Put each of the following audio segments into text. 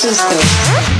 Francisco.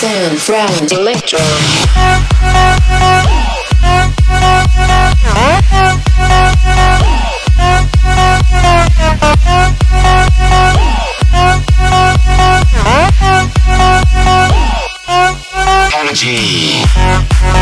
sound round electro. Energy.